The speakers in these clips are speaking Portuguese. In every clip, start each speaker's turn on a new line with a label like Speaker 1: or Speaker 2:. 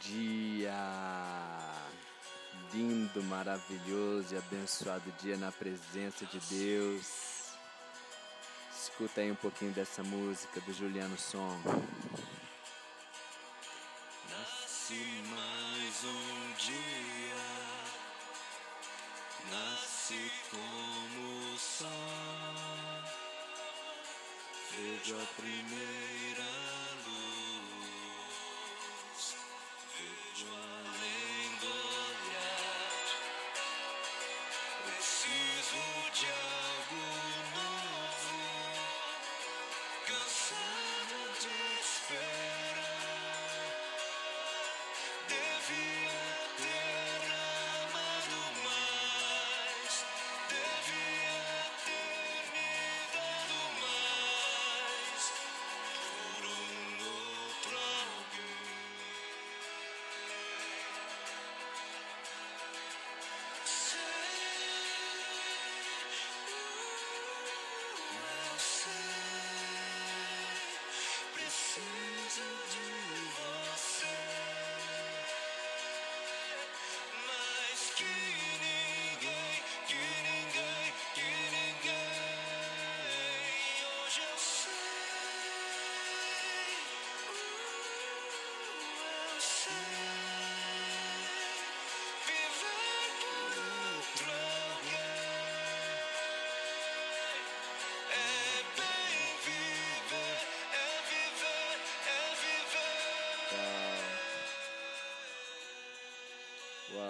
Speaker 1: dia! Lindo, maravilhoso e abençoado dia na presença de Deus. Escuta aí um pouquinho dessa música do Juliano Som.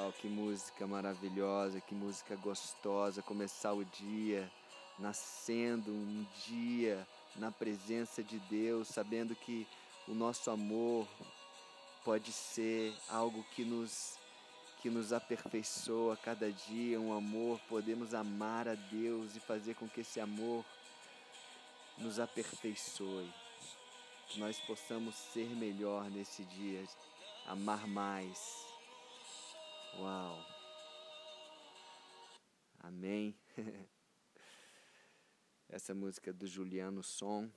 Speaker 1: Uau, que música maravilhosa, que música gostosa. Começar o dia nascendo um dia na presença de Deus, sabendo que o nosso amor pode ser algo que nos que nos aperfeiçoa cada dia, um amor, podemos amar a Deus e fazer com que esse amor nos aperfeiçoe. Que nós possamos ser melhor nesse dia, amar mais. Uau. Amém. Essa música do Juliano Som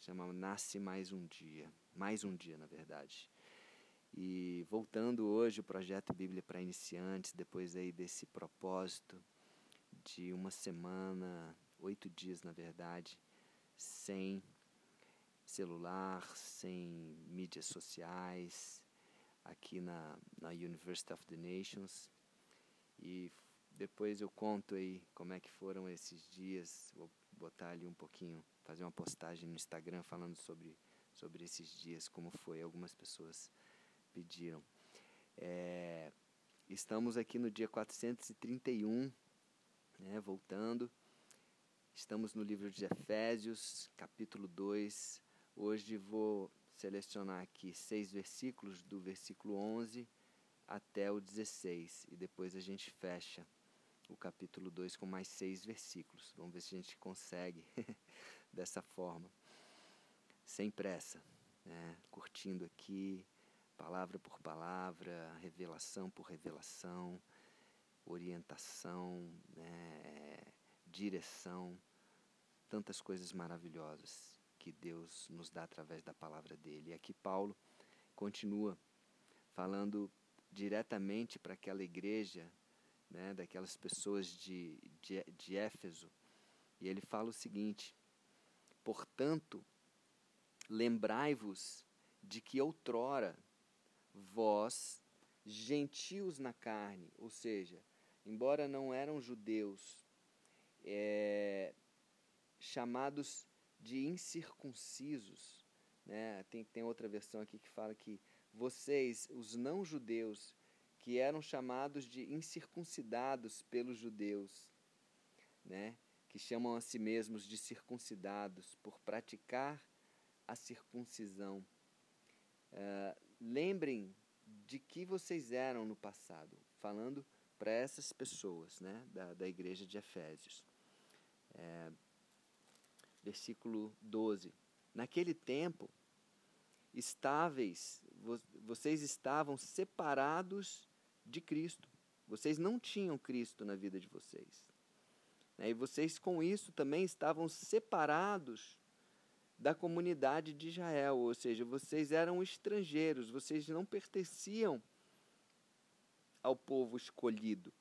Speaker 1: chama Nasce Mais um Dia. Mais um dia, na verdade. E voltando hoje o projeto Bíblia para iniciantes, depois aí desse propósito de uma semana, oito dias na verdade, sem celular, sem mídias sociais, aqui na, na University of the Nations. E depois eu conto aí como é que foram esses dias. Vou botar ali um pouquinho, fazer uma postagem no Instagram falando sobre, sobre esses dias, como foi. Algumas pessoas pediram. É, estamos aqui no dia 431, né, voltando. Estamos no livro de Efésios, capítulo 2. Hoje vou selecionar aqui seis versículos, do versículo 11 até o 16. E depois a gente fecha o capítulo 2 com mais seis versículos. Vamos ver se a gente consegue dessa forma. Sem pressa, né? curtindo aqui, palavra por palavra, revelação por revelação, orientação, né? direção, tantas coisas maravilhosas que Deus nos dá através da palavra dele. E aqui Paulo continua falando diretamente para aquela igreja, né, daquelas pessoas de, de, de Éfeso, e ele fala o seguinte: Portanto, lembrai-vos de que outrora vós, gentios na carne, ou seja, embora não eram judeus, é, chamados de incircuncisos, né? tem, tem outra versão aqui que fala que vocês, os não-judeus, que eram chamados de incircuncidados pelos judeus, né? que chamam a si mesmos de circuncidados por praticar a circuncisão. Uh, lembrem de que vocês eram no passado, falando para essas pessoas né? da, da igreja de Efésios. É, versículo 12. Naquele tempo, estáveis, vocês estavam separados de Cristo. Vocês não tinham Cristo na vida de vocês. E vocês, com isso, também estavam separados da comunidade de Israel, ou seja, vocês eram estrangeiros, vocês não pertenciam ao povo escolhido.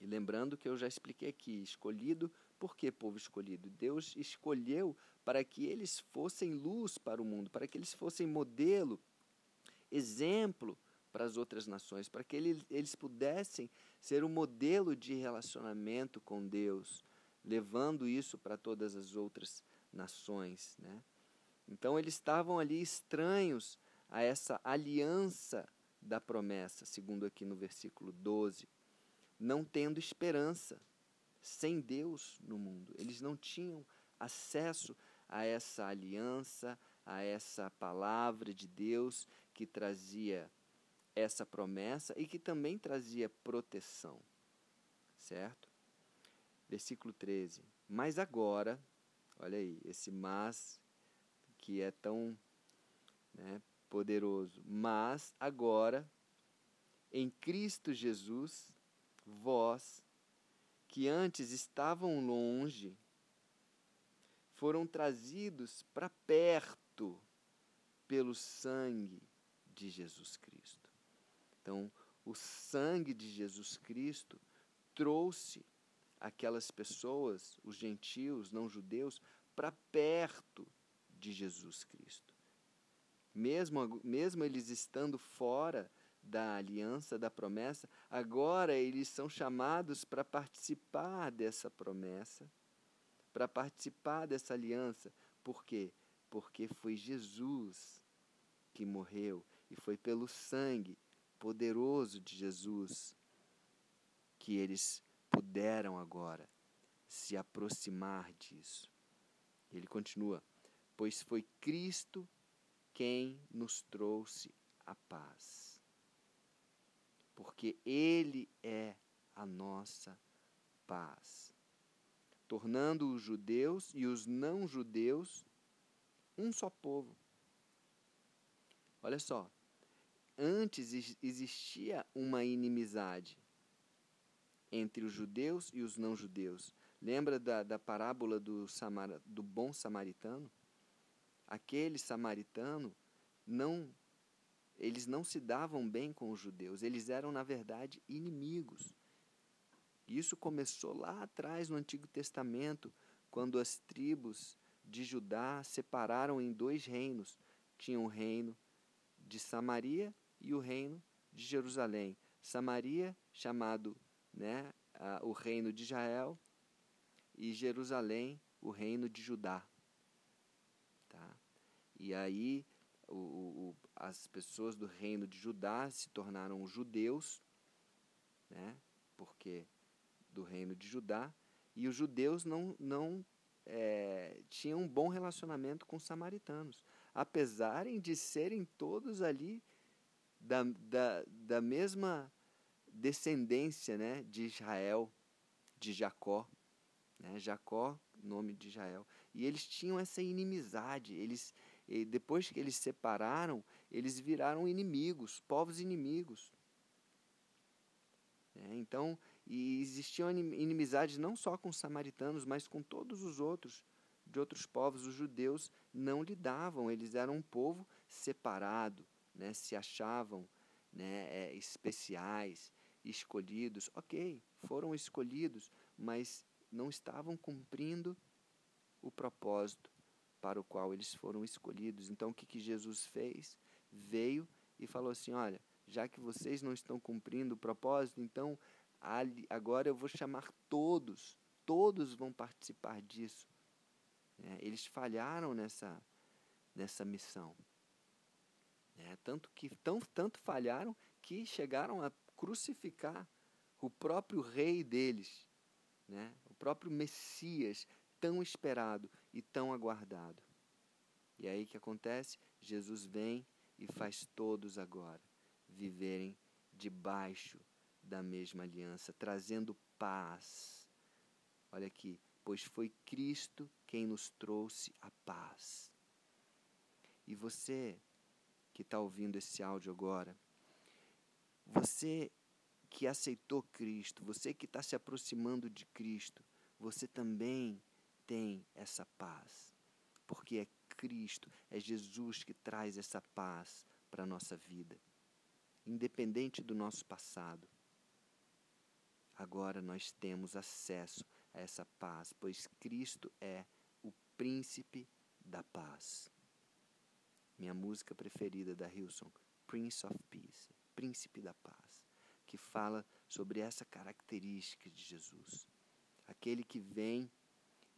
Speaker 1: E lembrando que eu já expliquei aqui, escolhido, por que povo escolhido? Deus escolheu para que eles fossem luz para o mundo, para que eles fossem modelo, exemplo para as outras nações, para que ele, eles pudessem ser um modelo de relacionamento com Deus, levando isso para todas as outras nações. Né? Então eles estavam ali estranhos a essa aliança da promessa, segundo aqui no versículo 12, não tendo esperança, sem Deus no mundo. Eles não tinham acesso a essa aliança, a essa palavra de Deus que trazia essa promessa e que também trazia proteção. Certo? Versículo 13. Mas agora, olha aí, esse mas que é tão né, poderoso. Mas agora, em Cristo Jesus, vós que antes estavam longe, foram trazidos para perto pelo sangue de Jesus Cristo. Então, o sangue de Jesus Cristo trouxe aquelas pessoas, os gentios, não judeus, para perto de Jesus Cristo. Mesmo, mesmo eles estando fora da aliança, da promessa, agora eles são chamados para participar dessa promessa, para participar dessa aliança. Por quê? Porque foi Jesus que morreu e foi pelo sangue poderoso de Jesus que eles puderam agora se aproximar disso. Ele continua: Pois foi Cristo quem nos trouxe a paz. Porque Ele é a nossa paz, tornando os judeus e os não-judeus um só povo. Olha só, antes existia uma inimizade entre os judeus e os não-judeus. Lembra da, da parábola do, Samara, do bom samaritano? Aquele samaritano não eles não se davam bem com os judeus, eles eram na verdade inimigos. Isso começou lá atrás no Antigo Testamento, quando as tribos de Judá separaram em dois reinos. Tinha o reino de Samaria e o reino de Jerusalém. Samaria, chamado né, o reino de Israel, e Jerusalém, o reino de Judá. Tá? E aí o, o, as pessoas do reino de Judá se tornaram judeus, né, porque do reino de Judá, e os judeus não, não é, tinham um bom relacionamento com os samaritanos, apesar de serem todos ali da, da, da mesma descendência né, de Israel, de Jacó. Né, Jacó, nome de Israel. E eles tinham essa inimizade. Eles, depois que eles separaram, eles viraram inimigos, povos inimigos. É, então, e existiam inimizades não só com os samaritanos, mas com todos os outros, de outros povos. Os judeus não lidavam, eles eram um povo separado, né, se achavam né, é, especiais, escolhidos. Ok, foram escolhidos, mas não estavam cumprindo o propósito para o qual eles foram escolhidos. Então, o que, que Jesus fez? Veio e falou assim: Olha, já que vocês não estão cumprindo o propósito, então agora eu vou chamar todos, todos vão participar disso. É, eles falharam nessa, nessa missão. É, tanto que tão, tanto falharam que chegaram a crucificar o próprio rei deles, né? o próprio Messias, tão esperado e tão aguardado. E aí que acontece? Jesus vem e faz todos agora viverem debaixo da mesma aliança, trazendo paz. Olha aqui, pois foi Cristo quem nos trouxe a paz. E você que está ouvindo esse áudio agora, você que aceitou Cristo, você que está se aproximando de Cristo, você também tem essa paz, porque é Cristo. É Jesus que traz essa paz para a nossa vida, independente do nosso passado. Agora nós temos acesso a essa paz, pois Cristo é o príncipe da paz. Minha música preferida da Hilson, Prince of Peace, Príncipe da Paz, que fala sobre essa característica de Jesus. Aquele que vem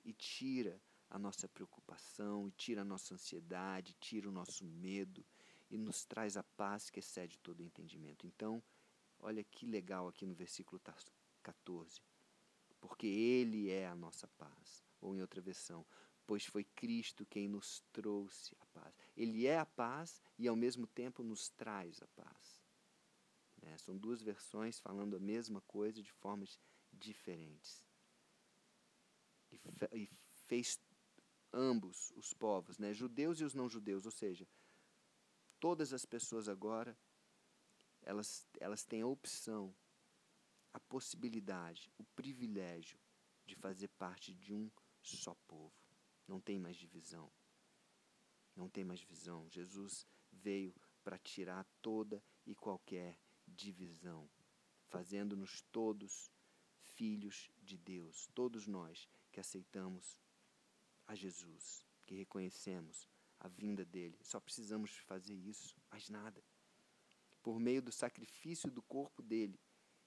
Speaker 1: e tira a nossa preocupação, e tira a nossa ansiedade, tira o nosso medo e nos traz a paz que excede todo entendimento. Então, olha que legal aqui no versículo 14. Porque Ele é a nossa paz. Ou em outra versão, pois foi Cristo quem nos trouxe a paz. Ele é a paz e ao mesmo tempo nos traz a paz. Né? São duas versões falando a mesma coisa de formas diferentes. E, e fez ambos os povos, né? judeus e os não judeus, ou seja, todas as pessoas agora elas, elas têm a opção, a possibilidade, o privilégio de fazer parte de um só povo. Não tem mais divisão. Não tem mais divisão. Jesus veio para tirar toda e qualquer divisão, fazendo-nos todos filhos de Deus, todos nós que aceitamos a Jesus, que reconhecemos a vinda dele. Só precisamos fazer isso, mais nada. Por meio do sacrifício do corpo dele,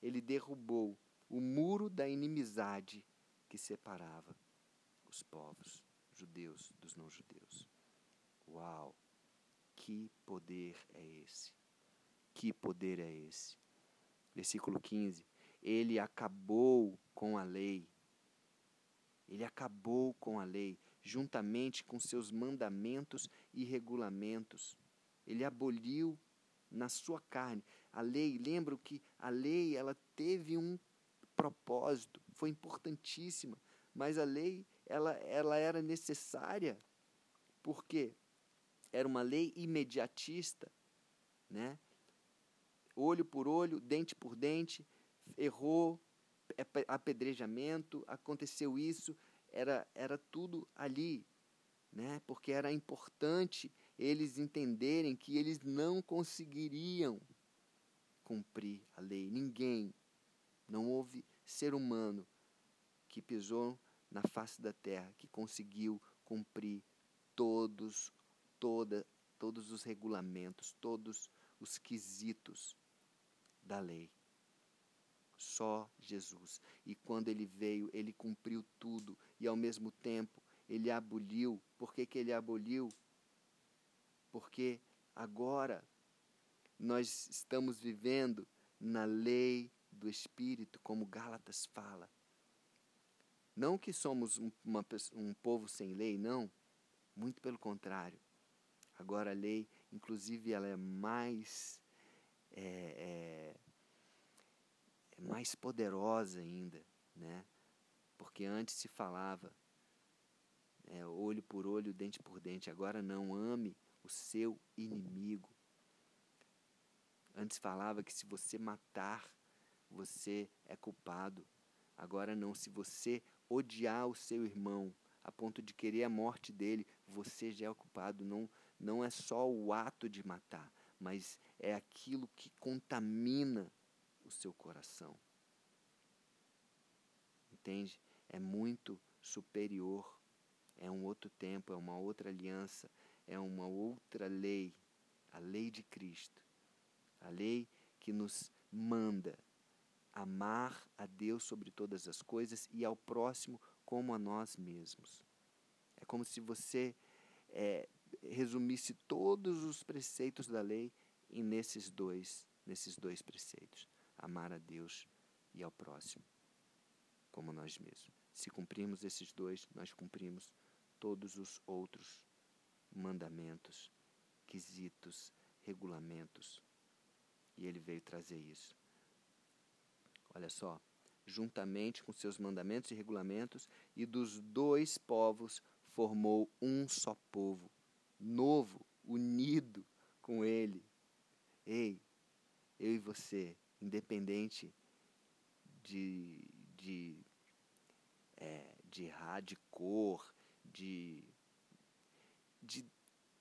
Speaker 1: ele derrubou o muro da inimizade que separava os povos judeus dos não judeus. Uau! Que poder é esse? Que poder é esse? Versículo 15. Ele acabou com a lei. Ele acabou com a lei, juntamente com seus mandamentos e regulamentos. Ele aboliu na sua carne a lei. Lembro que a lei ela teve um propósito, foi importantíssima, mas a lei ela, ela era necessária porque era uma lei imediatista, né? Olho por olho, dente por dente, errou, apedrejamento, aconteceu isso, era, era tudo ali, né? Porque era importante eles entenderem que eles não conseguiriam cumprir a lei. Ninguém, não houve ser humano que pisou na face da terra que conseguiu cumprir todos, toda, todos os regulamentos, todos os quesitos da lei. Só Jesus. E quando ele veio, ele cumpriu tudo e ao mesmo tempo ele aboliu. Por que, que ele aboliu? Porque agora nós estamos vivendo na lei do Espírito, como Gálatas fala. Não que somos um, uma, um povo sem lei, não. Muito pelo contrário. Agora a lei, inclusive, ela é mais é, é, é mais poderosa ainda, né? Porque antes se falava é, olho por olho, dente por dente. Agora não ame o seu inimigo. Antes falava que se você matar, você é culpado. Agora não, se você odiar o seu irmão a ponto de querer a morte dele, você já é o culpado. Não, não é só o ato de matar, mas é aquilo que contamina o seu coração. Entende? É muito superior. É um outro tempo, é uma outra aliança, é uma outra lei, a lei de Cristo. A lei que nos manda amar a Deus sobre todas as coisas e ao próximo como a nós mesmos. É como se você é, resumisse todos os preceitos da lei em nesses dois, nesses dois preceitos: amar a Deus e ao próximo como nós mesmos. Se cumprirmos esses dois, nós cumprimos todos os outros mandamentos, quesitos, regulamentos. E ele veio trazer isso. Olha só, juntamente com seus mandamentos e regulamentos, e dos dois povos formou um só povo, novo, unido com ele. Ei, eu e você, independente de, de, é, de, cor, de, de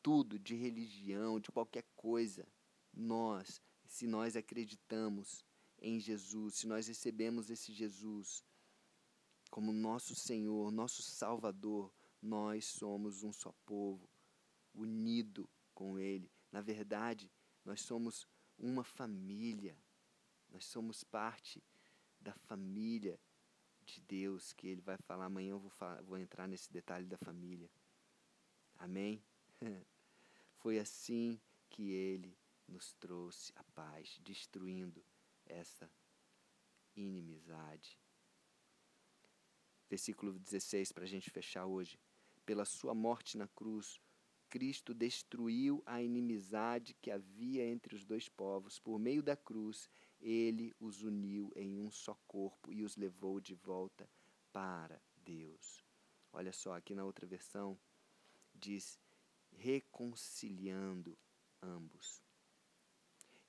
Speaker 1: tudo, de religião, de qualquer coisa. Nós, se nós acreditamos em Jesus, se nós recebemos esse Jesus como nosso Senhor, nosso Salvador, nós somos um só povo, unido com Ele. Na verdade, nós somos uma família, nós somos parte da família de Deus, que Ele vai falar amanhã. Eu vou, falar, vou entrar nesse detalhe da família. Amém? Foi assim que Ele nos trouxe a paz, destruindo essa inimizade. Versículo 16, para a gente fechar hoje. Pela sua morte na cruz, Cristo destruiu a inimizade que havia entre os dois povos. Por meio da cruz, ele os uniu em um só corpo e os levou de volta para Deus. Olha só, aqui na outra versão diz reconciliando ambos.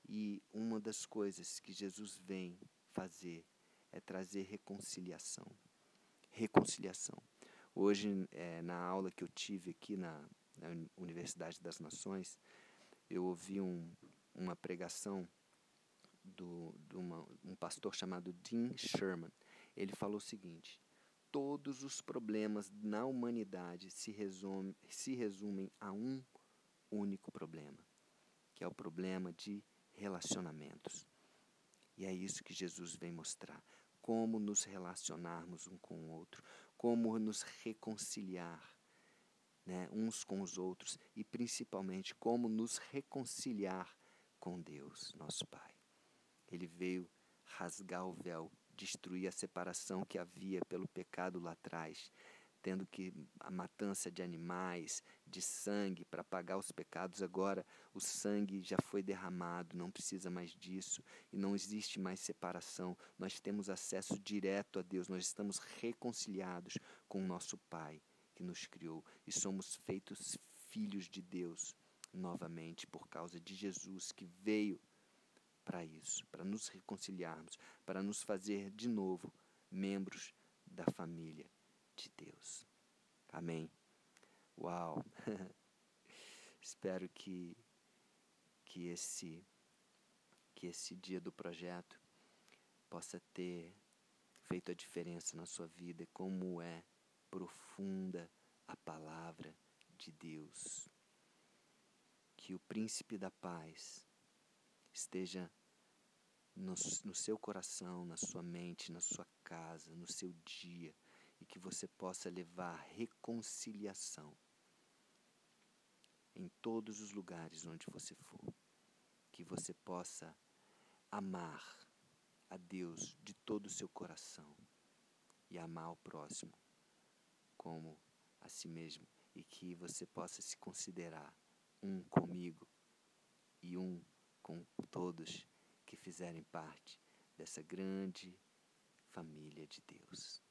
Speaker 1: E uma das coisas que Jesus vem fazer é trazer reconciliação. Reconciliação. Hoje, é, na aula que eu tive aqui na, na Universidade das Nações, eu ouvi um, uma pregação do, uma, um pastor chamado Dean Sherman. Ele falou o seguinte: todos os problemas na humanidade se, resume, se resumem a um único problema, que é o problema de relacionamentos. E é isso que Jesus vem mostrar: como nos relacionarmos um com o outro, como nos reconciliar né, uns com os outros e principalmente como nos reconciliar com Deus, nosso Pai. Ele veio rasgar o véu, destruir a separação que havia pelo pecado lá atrás, tendo que a matança de animais, de sangue para pagar os pecados, agora o sangue já foi derramado, não precisa mais disso e não existe mais separação. Nós temos acesso direto a Deus, nós estamos reconciliados com o nosso Pai que nos criou e somos feitos filhos de Deus novamente por causa de Jesus que veio para isso, para nos reconciliarmos, para nos fazer de novo membros da família de Deus. Amém. Uau. Espero que que esse que esse dia do projeto possa ter feito a diferença na sua vida, como é profunda a palavra de Deus. Que o príncipe da paz esteja no, no, seu coração, na sua mente, na sua casa, no seu dia, e que você possa levar reconciliação em todos os lugares onde você for. Que você possa amar a Deus de todo o seu coração e amar o próximo como a si mesmo e que você possa se considerar um comigo e um com todos que fizerem parte dessa grande família de Deus.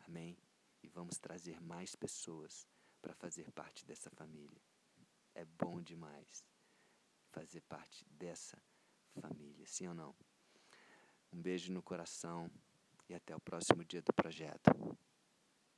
Speaker 1: Amém? E vamos trazer mais pessoas para fazer parte dessa família. É bom demais fazer parte dessa família, sim ou não? Um beijo no coração e até o próximo dia do projeto.